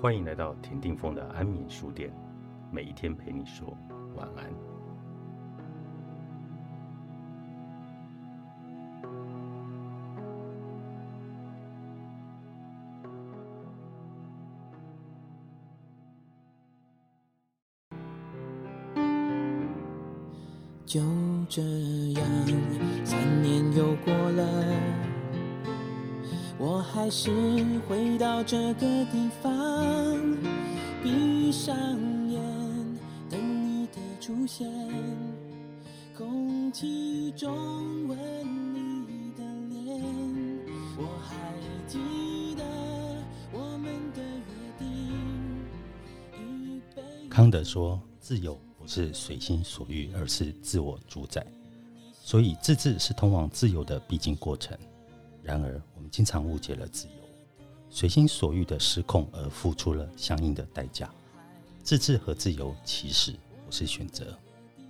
欢迎来到田定峰的安眠书店，每一天陪你说晚安。我还是回到这个地方，闭上眼，等你的出现，空气中吻你的脸，我还记得我们的约定，康德说：“自由不是随心所欲，而是自我主宰。所以，自治是通往自由的必经过程。然而，经常误解了自由，随心所欲的失控，而付出了相应的代价。自治和自由其实不是选择，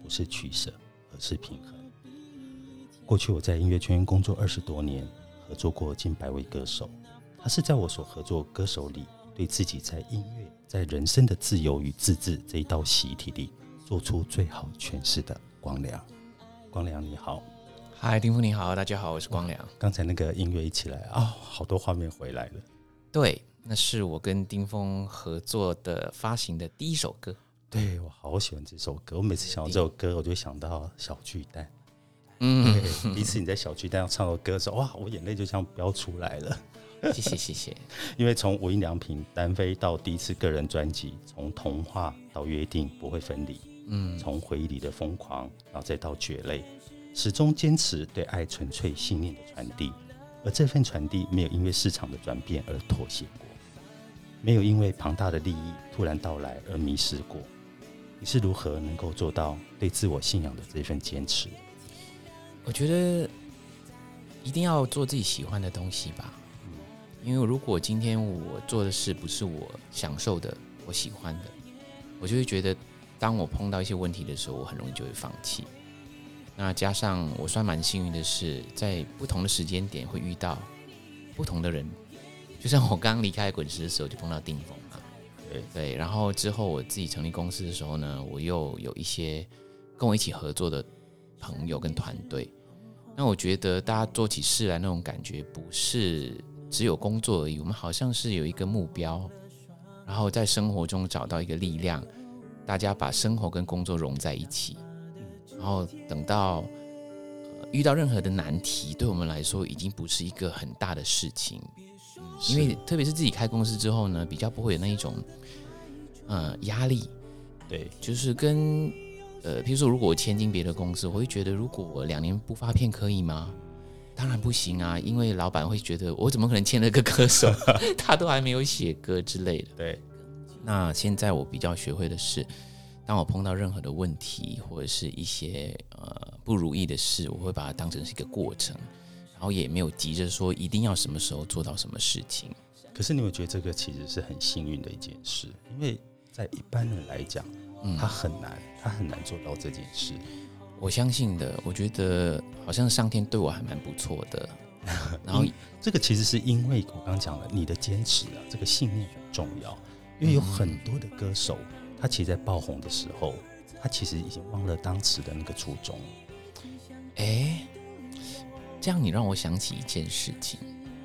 不是取舍，而是平衡。过去我在音乐圈工作二十多年，合作过近百位歌手。他是在我所合作歌手里，对自己在音乐、在人生的自由与自治这一道习题里，做出最好诠释的光良。光良你好，嗨，丁峰你好，大家好，我是光良。刚才那个音乐一起来啊、好多画面回来了。对，那是我跟丁峰合作的发行的第一首歌。对我好喜欢这首歌，我每次想到这首歌，我就想到小巨蛋。嗯，第一次你在小巨蛋唱的歌的时候，哇，我眼泪就这样飙出来了。谢谢谢谢。因为从无印良品单飞到第一次个人专辑，从童话到约定不会分离，嗯，从回忆里的疯狂，然后再到蕨类，始终坚持对爱纯粹信念的传递，而这份传递没有因为市场的转变而妥协过，没有因为庞大的利益突然到来而迷失过。你是如何能够做到对自我信仰的这份坚持？我觉得一定要做自己喜欢的东西吧。因为如果今天我做的事不是我享受的、我喜欢的，我就会觉得，当我碰到一些问题的时候，我很容易就会放弃。那加上我算蛮幸运的是，在不同的时间点会遇到不同的人，就像我刚离开滚石的时候就碰到丁峰嘛，对对，然后之后我自己成立公司的时候呢，我又有一些跟我一起合作的朋友跟团队。那我觉得大家做起事来那种感觉，不是只有工作而已，我们好像是有一个目标，然后在生活中找到一个力量，大家把生活跟工作融在一起，然后等到、呃遇到任何的难题，对我们来说已经不是一个很大的事情，因为特别是自己开公司之后呢，比较不会有那一种呃压力，对。就是跟呃，譬如说，如果我签进别的公司，我会觉得，如果我两年不发片可以吗？当然不行啊，因为老板会觉得我怎么可能签了个歌手，他都还没有写歌之类的。对，那现在我比较学会的是，当我碰到任何的问题或者是一些呃不如意的事，我会把它当成是一个过程，然后也没有急着说一定要什么时候做到什么事情。可是你有觉得这个其实是很幸运的一件事，因为在一般人来讲，嗯他很难，他很难做到这件事。我相信的，我觉得好像上天对我还蛮不错的，然后这个其实是因为我刚刚讲了，你的坚持啊，这个信念很重要。因为有很多的歌手，他其实在爆红的时候，他其实已经忘了当时的那个初衷。哎，这样你让我想起一件事情。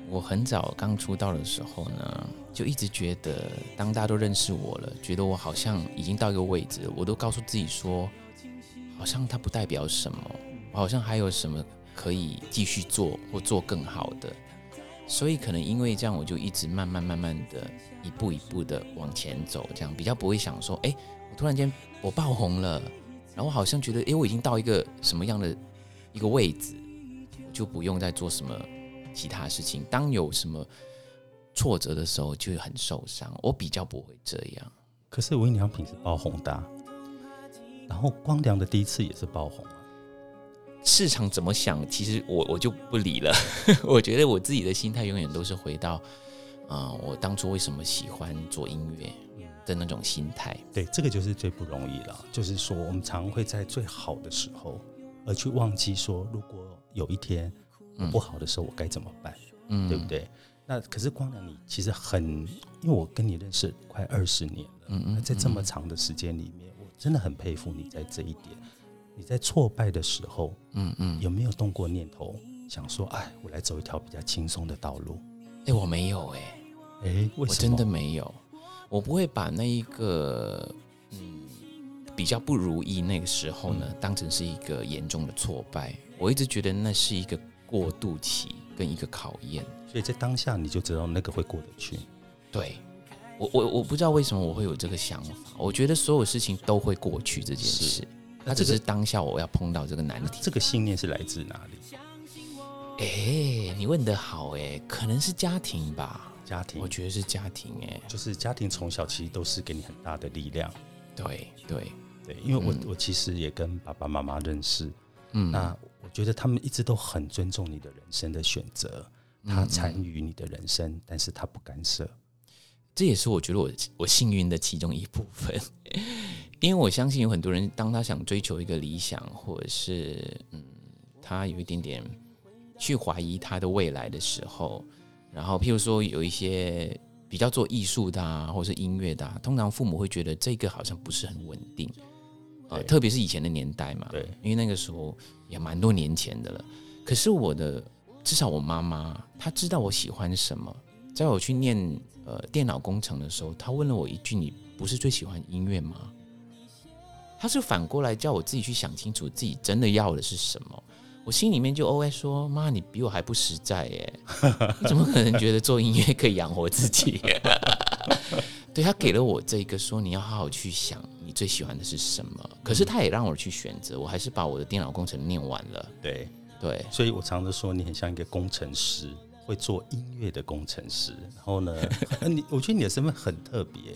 我很早刚出道的时候呢，就一直觉得，当大家都认识我了，觉得我好像已经到一个位置，我都告诉自己说，好像它不代表什么，我好像还有什么可以继续做或做更好的。所以可能因为这样，我就一直慢慢慢慢的一步一步的往前走，这样比较不会想说，哎，我突然间我爆红了，然后好像觉得，哎，我已经到一个什么样的一个位置，我就不用再做什么其他事情。当有什么挫折的时候，就会很受伤。我比较不会这样。可是无印良品是爆红的、然后光良的第一次也是爆红。市场怎么想，其实我我就不理了。我觉得我自己的心态永远都是回到，啊、我当初为什么喜欢做音乐的那种心态。对，这个就是最不容易了。就是说，我们常会在最好的时候，而去忘记说，如果有一天我不好的时候，我该怎么办，嗯，对不？对？那可是光良，你其实很，因为我跟你认识快二十年了，嗯嗯，那在这么长的时间里面，我真的很佩服你在这一点。你在挫败的时候，嗯嗯，有没有动过念头想说，哎，我来走一条比较轻松的道路？哎、我没有哎、哎？我真的没有，我不会把那一个嗯比较不如意那个时候呢，当成是一个严重的挫败。我一直觉得那是一个过渡期跟一个考验。所以在当下你就知道那个会过得去。对我，我我不知道为什么我会有这个想法。我觉得所有事情都会过去这件事，那这个是当下我要碰到这个难题。这个信念是来自哪里？哎、你问得好哎、可能是家庭吧，家庭我，觉得是家庭哎、就是家庭从小其实都是给你很大的力量。对对，对，因为我、嗯我其实也跟爸爸妈妈认识，嗯，那我觉得他们一直都很尊重你的人生的选择，他嗯参与你的人生，但是他不干涉。这也是我觉得我我幸运的其中一部分，因为我相信有很多人，当他想追求一个理想，或者是嗯，他有一点点去怀疑他的未来的时候，然后譬如说有一些比较做艺术的啊，或者是音乐的、啊，通常父母会觉得这个好像不是很稳定，呃，特别是以前的年代嘛，对，因为那个时候也蛮多年前的了。可是我的至少我妈妈她知道我喜欢什么，在我去念呃电脑工程的时候，他问了我一句：“你不是最喜欢音乐吗？”他是反过来叫我自己去想清楚自己真的要的是什么。我心里面就 OS 说：“妈，你比我还不实在耶！你怎么可能觉得做音乐可以养活自己？” 对他给了我这个说你要好好去想你最喜欢的是什么，可是他也让我去选择，我还是把我的电脑工程念完了。对，对，所以我常常说你很像一个工程师，会做音乐的工程师。然后呢，呃 你我觉得你的身份很特别，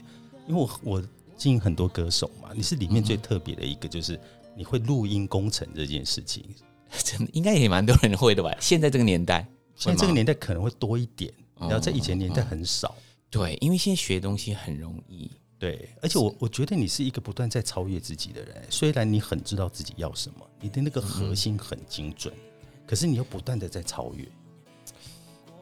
因为我我经营很多歌手嘛，你是里面最特别的一个，就是你会录音工程这件事情。真的应该也蛮多人会的吧？现在这个年代，现在这个年代可能会多一点，哦然后在以前年代很少。对，因为现在学东西很容易。对，而且我我觉得你是一个不断在超越自己的人。虽然你很知道自己要什么，你的那个核心很精准，可是你又不断的在超越。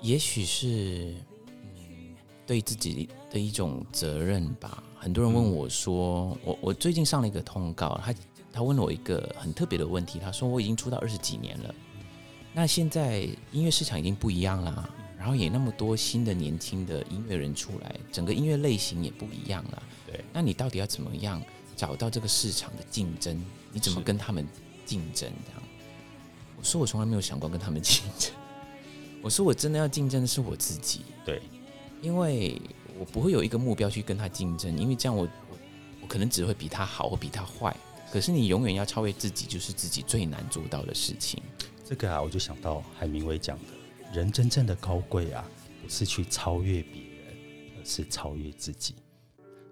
也许是嗯，对自己的一种责任吧。很多人问我说，我我最近上了一个通告，他他问了我一个很特别的问题，他说我已经出道二十几年了，那现在音乐市场已经不一样了，然后也那么多新的年轻的音乐人出来，整个音乐类型也不一样了。对，那你到底要怎么样找到这个市场的竞争？你怎么跟他们竞争？这样，我说我从来没有想过跟他们竞争。我说我真的要竞争的是我自己，对，因为我不会有一个目标去跟他竞争，因为这样我我我可能只会比他好或比他坏。可是你永远要超越自己，就是自己最难做到的事情。这个啊，我就想到海明威讲的，人真正的高贵啊，不是去超越别人，而是超越自己。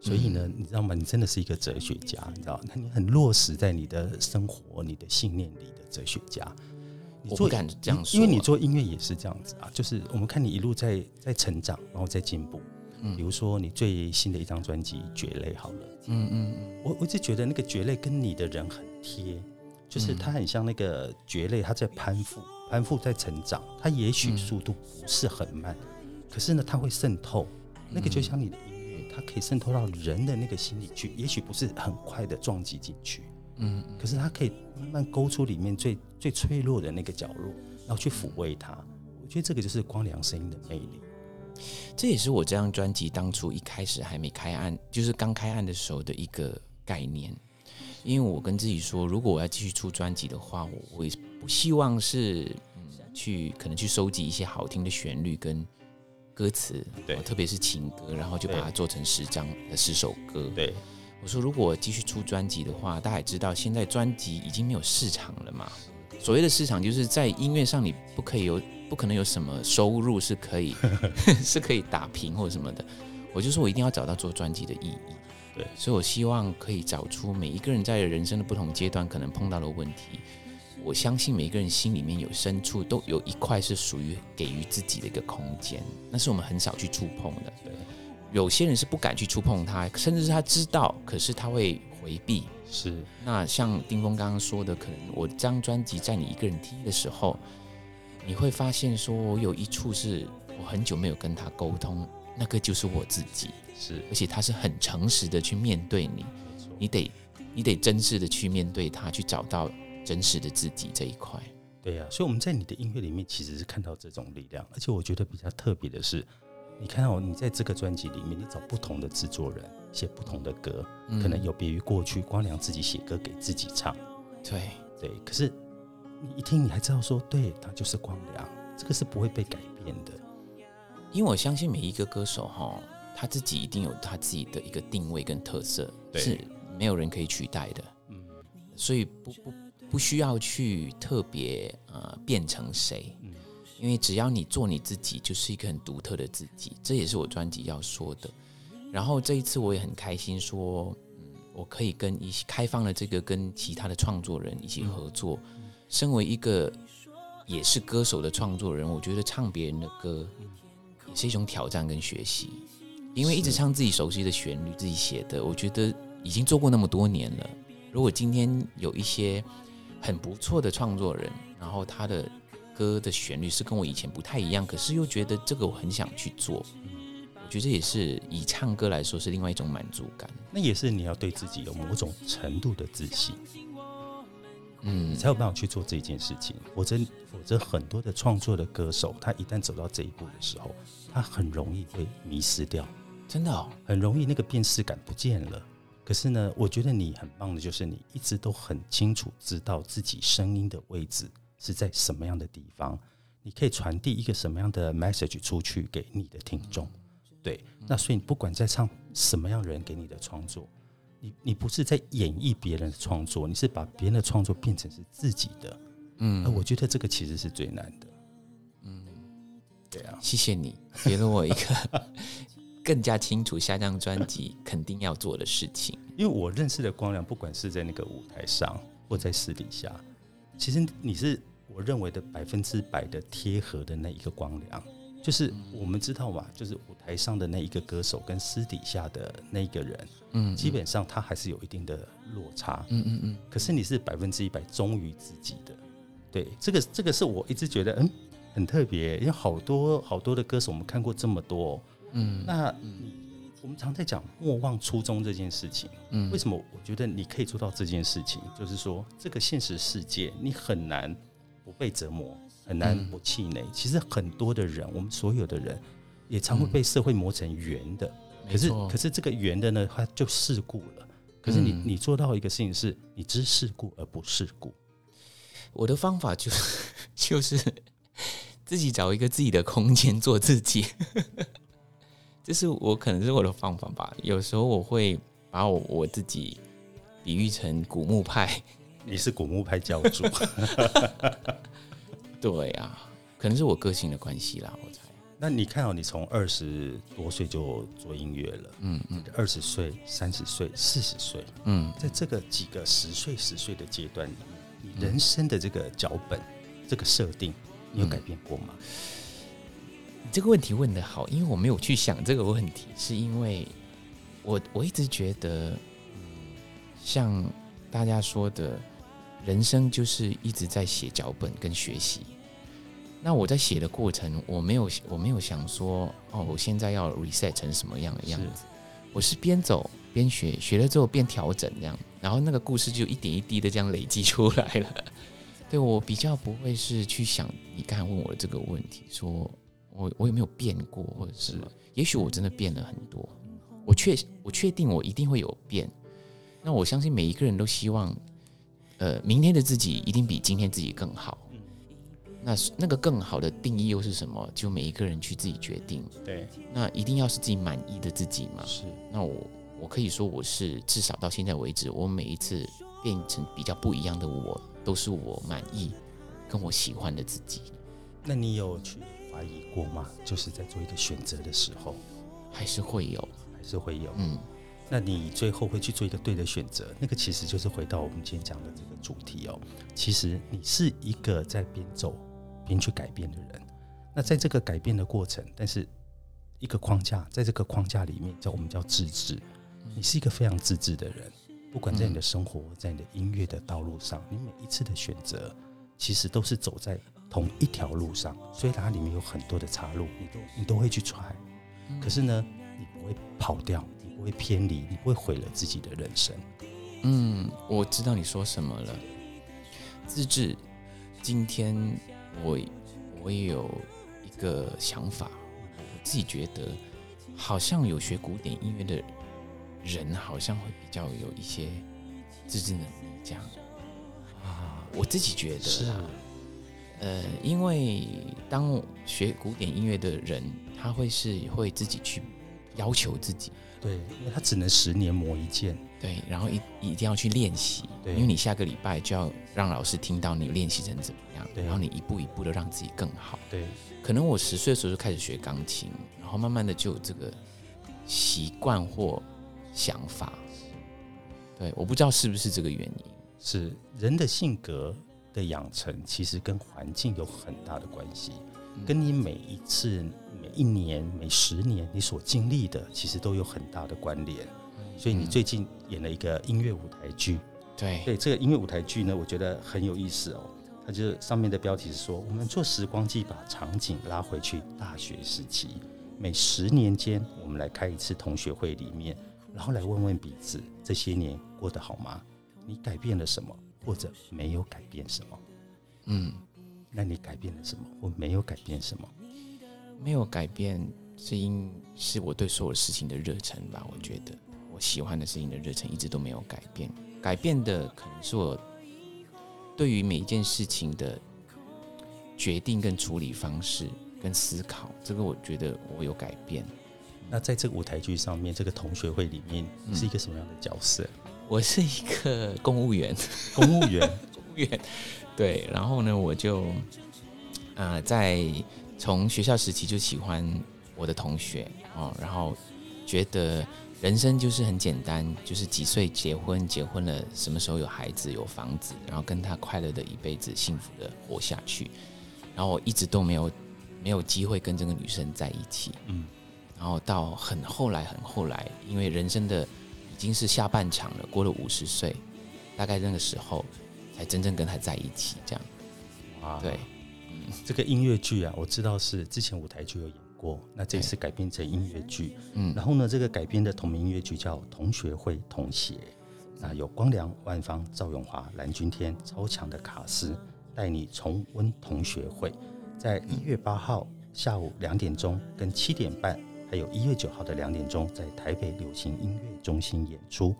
所以呢，你知道吗？你真的是一个哲学家，你知道？那你很落实在你的生活、你的信念里的哲学家。你做我不敢这样说，因为你做音乐也是这样子啊，就是我们看你一路在在成长，然后在进步。嗯。比如说你最新的一张专辑《蕨类》好了，嗯嗯嗯，我我一直觉得那个蕨类跟你的人很贴，就是它很像那个蕨类，它在攀附，攀附在成长，它也许速度不是很慢，可是呢，它会渗透，那个就像你的音乐，它可以渗透到人的那个心里去，也许不是很快的撞击进去，嗯，可是它可以慢慢勾出里面最最脆弱的那个角落，然后去抚慰它。我觉得这个就是光良声音的魅力。这也是我这张专辑当初一开始还没开案，就是刚开案的时候的一个概念。因为我跟自己说，如果我要继续出专辑的话，我会不希望是嗯去可能去收集一些好听的旋律跟歌词，对哦特别是情歌，然后就把它做成十张呃十首歌。对，我说，如果我继续出专辑的话，大家也知道，现在专辑已经没有市场了嘛。所谓的市场，就是在音乐上你不可以有，不可能有什么收入是可以 是可以打平或者什么的。我就说我一定要找到做专辑的意义。对所以我希望可以找出每一个人在人生的不同阶段可能碰到的问题。我相信每一个人心里面有深处都有一块是属于给予自己的一个空间，那是我们很少去触碰的。对，有些人是不敢去触碰它，甚至是他知道，可是他会回避。是那像丁峰刚刚说的，可能我这张专辑在你一个人听的时候，你会发现说我有一处是我很久没有跟他沟通，那个就是我自己，是而且他是很诚实的去面对你。你得你得真实的去面对他，去找到真实的自己这一块。对呀、所以我们在你的音乐里面其实是看到这种力量，而且我觉得比较特别的是，你看哦，你在这个专辑里面，你找不同的制作人写不同的歌，嗯。可能有别于过去光良自己写歌给自己唱，对，对，可是你一听你还知道说，对，他就是光良，这个是不会被改变的，因为我相信每一个歌手哈，他自己一定有他自己的一个定位跟特色，对。是没有人可以取代的。嗯，所以不不不需要去特别呃变成谁，嗯因为只要你做你自己，就是一个很独特的自己，这也是我专辑要说的。然后这一次我也很开心说，嗯，我可以跟一起开放了这个跟其他的创作人一起合作。身为一个也是歌手的创作人，我觉得唱别人的歌也是一种挑战跟学习，因为一直唱自己熟悉的旋律，自己写的，我觉得已经做过那么多年了。如果今天有一些很不错的创作人，然后他的歌的旋律是跟我以前不太一样，可是又觉得这个我很想去做，我觉得这也是以唱歌来说是另外一种满足感。那也是你要对自己有某种程度的自信，嗯你，才有办法去做这件事情。否则，否则很多的创作的歌手，他一旦走到这一步的时候，他很容易会迷失掉，真的哦，很容易那个辨识感不见了。可是呢，我觉得你很棒的就是你一直都很清楚知道自己声音的位置是在什么样的地方，你可以传递一个什么样的 message 出去给你的听众。对，那所以你不管在唱什么样人给你的创作，你你不是在演绎别人的创作，你是把别人的创作变成是自己的。嗯而我觉得这个其实是最难的。嗯，对啊，谢谢你给了我一个 更加清楚下张专辑肯定要做的事情。因为我认识的光良，不管是在那个舞台上或在私底下，其实你是我认为的百分之百的贴合的那一个光良。就是我们知道嘛，就是舞台上的那一个歌手跟私底下的那一个人，嗯，基本上他还是有一定的落差。嗯嗯嗯，可是你是百分之一百忠于自己的，对，这个这个是我一直觉得嗯很特别，因为好多好多的歌手我们看过这么多，嗯那你我们常在讲莫忘初衷这件事情，嗯为什么我觉得你可以做到这件事情？就是说这个现实世界你很难不被折磨，很难嗯不气馁。其实很多的人，我们所有的人也常会被社会磨成圆的，可是可是这个圆的呢，它就世故了。可是你、嗯你做到一个事情是，你知世故而不世故。我的方法就是 就是自己找一个自己的空间做自己，这是我可能是我的方法吧。有时候我会把我我自己比喻成古墓派，你是古墓派教主，对啊，可能是我个性的关系啦，我猜。那你看哦，你从二十多岁就做音乐了，嗯嗯二十岁、三十岁、四十岁，嗯，在这个几个十岁、十岁的阶段里面，你人生的这个脚本、这个设定，你有改变过吗？这个问题问得好，因为我没有去想这个问题，是因为我我一直觉得，嗯，像大家说的，人生就是一直在写脚本跟学习。那我在写的过程，我没有我没有想说，哦，我现在要 reset 成什么样的样子，我是边走边学，学了之后边调整这样，然后那个故事就一点一滴的这样累积出来了。对我比较不会是去想你刚才问我的这个问题，说我我有没有变过，或者是是也许我真的变了很多，我确我确定我一定会有变。那我相信每一个人都希望，呃，明天的自己一定比今天自己更好。那那个更好的定义又是什么？就每一个人去自己决定。对，那一定要是自己满意的自己嘛？是那我我可以说我是至少到现在为止，我每一次变成比较不一样的我，都是我满意跟我喜欢的自己。那你有去怀疑过吗？就是在做一个选择的时候，还是会有，还是会有。嗯那你最后会去做一个对的选择，那个其实就是回到我们今天讲的这个主题哦。其实你是一个在边走边去改变的人。那在这个改变的过程，但是一个框架，在这个框架里面叫我们叫自制。你是一个非常自制的人，不管在你的生活，在你的音乐的道路上，你每一次的选择，其实都是走在同一条路上，所以它里面有很多的岔路，你都你都会去踹，可是呢，你不会跑掉，你不会偏离，你不会毁了自己的人生。嗯，我知道你说什么了。自治，今天我我也有一个想法，我自己觉得好像有学古典音乐的人，好像会比较有一些自制能力，这样啊，我自己觉得啦。呃，因为当学古典音乐的人，他会是会自己去要求自己，对，因为他只能十年磨一剑。对，然后一一定要去练习，对因为你下个礼拜就要让老师听到你练习成怎么样，对然后你一步一步的让自己更好。对，可能我十岁的时候就开始学钢琴，然后慢慢的就有这个习惯或想法。对，我不知道是不是这个原因。是人的性格的养成，其实跟环境有很大的关系，跟你每一次、每一年、每十年你所经历的，其实都有很大的关联。所以你最近演了一个音乐舞台剧，对，对这个音乐舞台剧呢，我觉得很有意思哦。它就是上面的标题是说，我们做时光机，把场景拉回去大学时期，每十年间，我们来开一次同学会里面，然后来问问彼此这些年过得好吗？你改变了什么，或者没有改变什么？嗯，那你改变了什么，或没有改变什么？没有改变是因是我对所有事情的热忱吧。我觉得我喜欢的事情的热忱一直都没有改变，改变的可能是我对于每一件事情的决定跟处理方式跟思考，这个我觉得我有改变。那在这个舞台剧上面，这个同学会里面，是一个什么样的角色？我是一个公务员，公务员，公务员，对，然后呢，我就呃在从学校时期就喜欢我的同学哦，然后觉得人生就是很简单，就是几岁结婚，结婚了什么时候有孩子有房子，然后跟他快乐的一辈子，幸福的活下去。然后我一直都没有没有机会跟这个女生在一起，嗯，然后到很后来很后来，因为人生的已经是下半场了，过了五十岁，大概那个时候才真正跟他在一起，这样哇对。这个音乐剧啊，我知道是之前舞台剧有演过，那这次改编成音乐剧。嗯然后呢，这个改编的同名音乐剧叫《同学会同鞋》，那有光良、万芳、赵永华、蓝钧天超强的卡斯，带你重温同学会。在一月八号下午两点钟跟七点半，还有一月九号的两点钟，在台北流行音乐中心演出。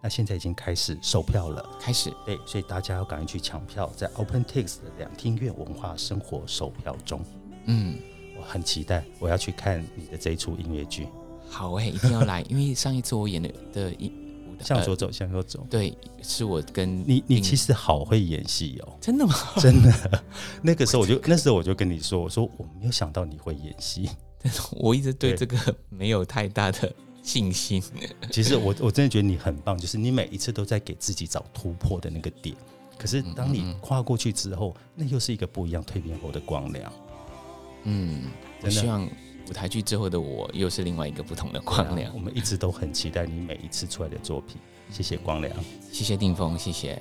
那现在已经开始售票了。开始对，所以大家要赶快去抢票，在 OpenTix 的两厅院文化生活售票中。嗯，我很期待，我要去看你的这一出音乐剧。好哎、一定要来，因为上一次我演的的一向左走，向右走。对，是我跟你你其实好会演戏哦，真的吗？真的。那个时候我就 那时候我就跟你说，我说我没有想到你会演戏。我一直对对这个没有太大的信心。其实我我真的觉得你很棒，就是你每一次都在给自己找突破的那个点。可是当你跨过去之后，那又是一个不一样蜕变后的光亮。嗯，我希望舞台剧之后的我又是另外一个不同的光亮我。们一直都很期待你每一次出来的作品。谢谢光良。谢谢定峰，谢谢。